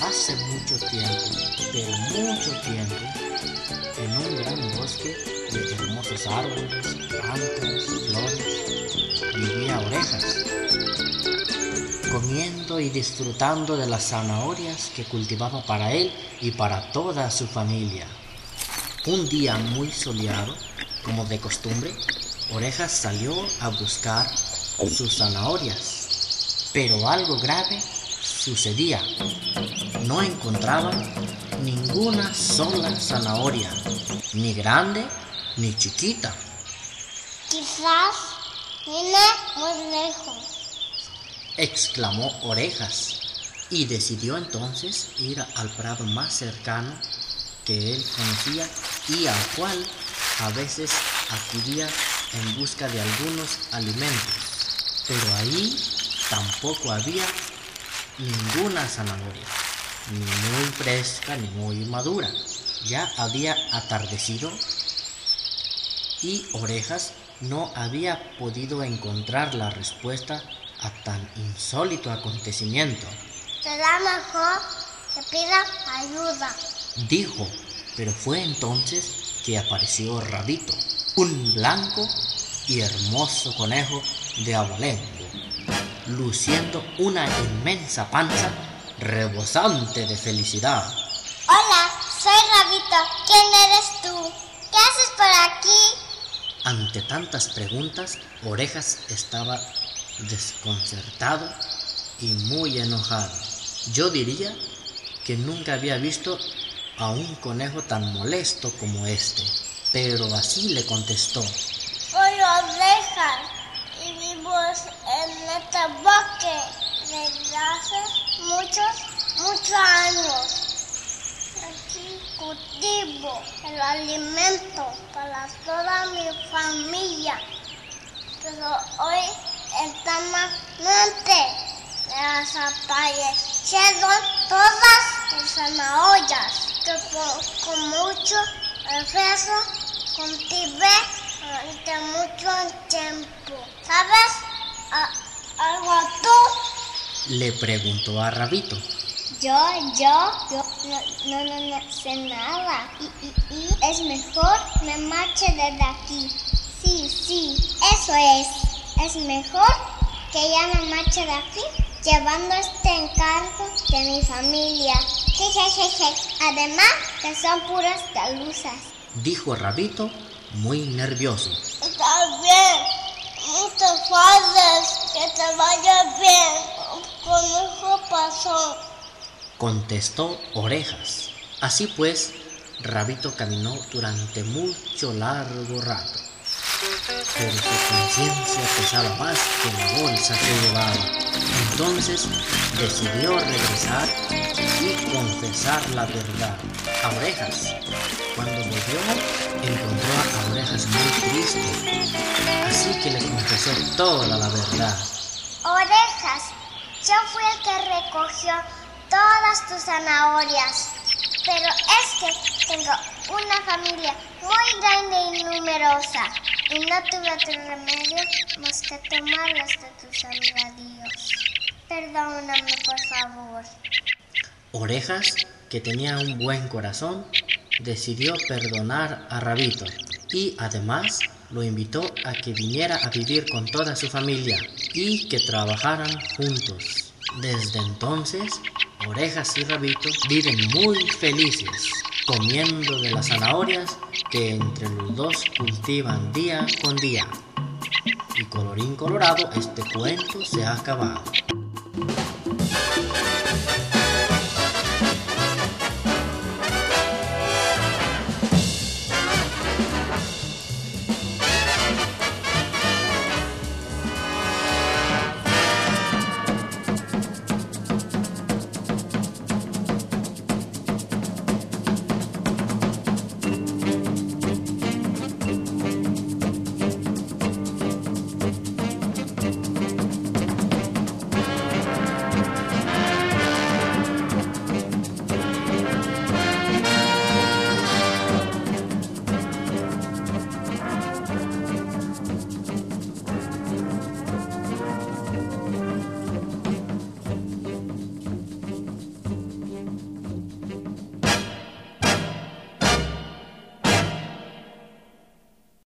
Hace mucho tiempo, pero mucho tiempo, en un gran bosque de hermosos árboles, plantas, flores, vivía Orejas, comiendo y disfrutando de las zanahorias que cultivaba para él y para toda su familia. Un día muy soleado, como de costumbre, Orejas salió a buscar sus zanahorias, pero algo grave sucedía. No encontraba ninguna sola zanahoria, ni grande ni chiquita. Quizás viene muy lejos. exclamó Orejas y decidió entonces ir al prado más cercano que él conocía y al cual a veces acudía en busca de algunos alimentos. Pero ahí tampoco había ninguna zanahoria, ni muy fresca ni muy madura. Ya había atardecido y Orejas no había podido encontrar la respuesta a tan insólito acontecimiento. Será mejor que pida ayuda. Dijo, pero fue entonces que apareció Rabito, un blanco y hermoso conejo de abolengo, luciendo una inmensa panza rebosante de felicidad. Hola, soy Rabito. ¿Quién eres tú? ¿Qué haces por aquí? Ante tantas preguntas, Orejas estaba desconcertado y muy enojado. Yo diría que nunca había visto a un conejo tan molesto como este, pero así le contestó. Soy orejas y vivo en este bosque desde hace muchos, muchos años. Aquí cultivo el alimento para toda mi familia. Pero hoy esta mañana desaparecieron todas las zanahorias que con mucho esfuerzo cultivé durante mucho tiempo. ¿Sabes algo tú? Le preguntó a Rabito. Yo, yo, yo no, no, no, no sé nada. Y, y, y es mejor me marche desde aquí. Sí, sí, eso es. Es mejor que ya me marche de aquí llevando este encargo de mi familia. Jejejeje. Además que son puras galusas. Dijo Rabito muy nervioso. Está bien. Muchas gracias. Que te vaya bien. Conejo pasó. Contestó Orejas. Así pues, Rabito caminó durante mucho largo rato, pero su conciencia pesaba más que la bolsa que llevaba. Entonces decidió regresar y confesar la verdad a Orejas. Cuando volvió, encontró a Orejas muy triste, así que le confesó toda la verdad. Orejas, yo fui el que recogió todas tus zanahorias. Pero es que tengo una familia muy grande y numerosa y no tuve otro remedio más que tomarlas de tus sembradíos. Perdóname, por favor. Orejas, que tenía un buen corazón, decidió perdonar a Rabito y además lo invitó a que viniera a vivir con toda su familia y que trabajaran juntos. Desde entonces, Orejas y Rabito viven muy felices, comiendo de las zanahorias que entre los dos cultivan día con día. Y colorín colorado, este cuento se ha acabado.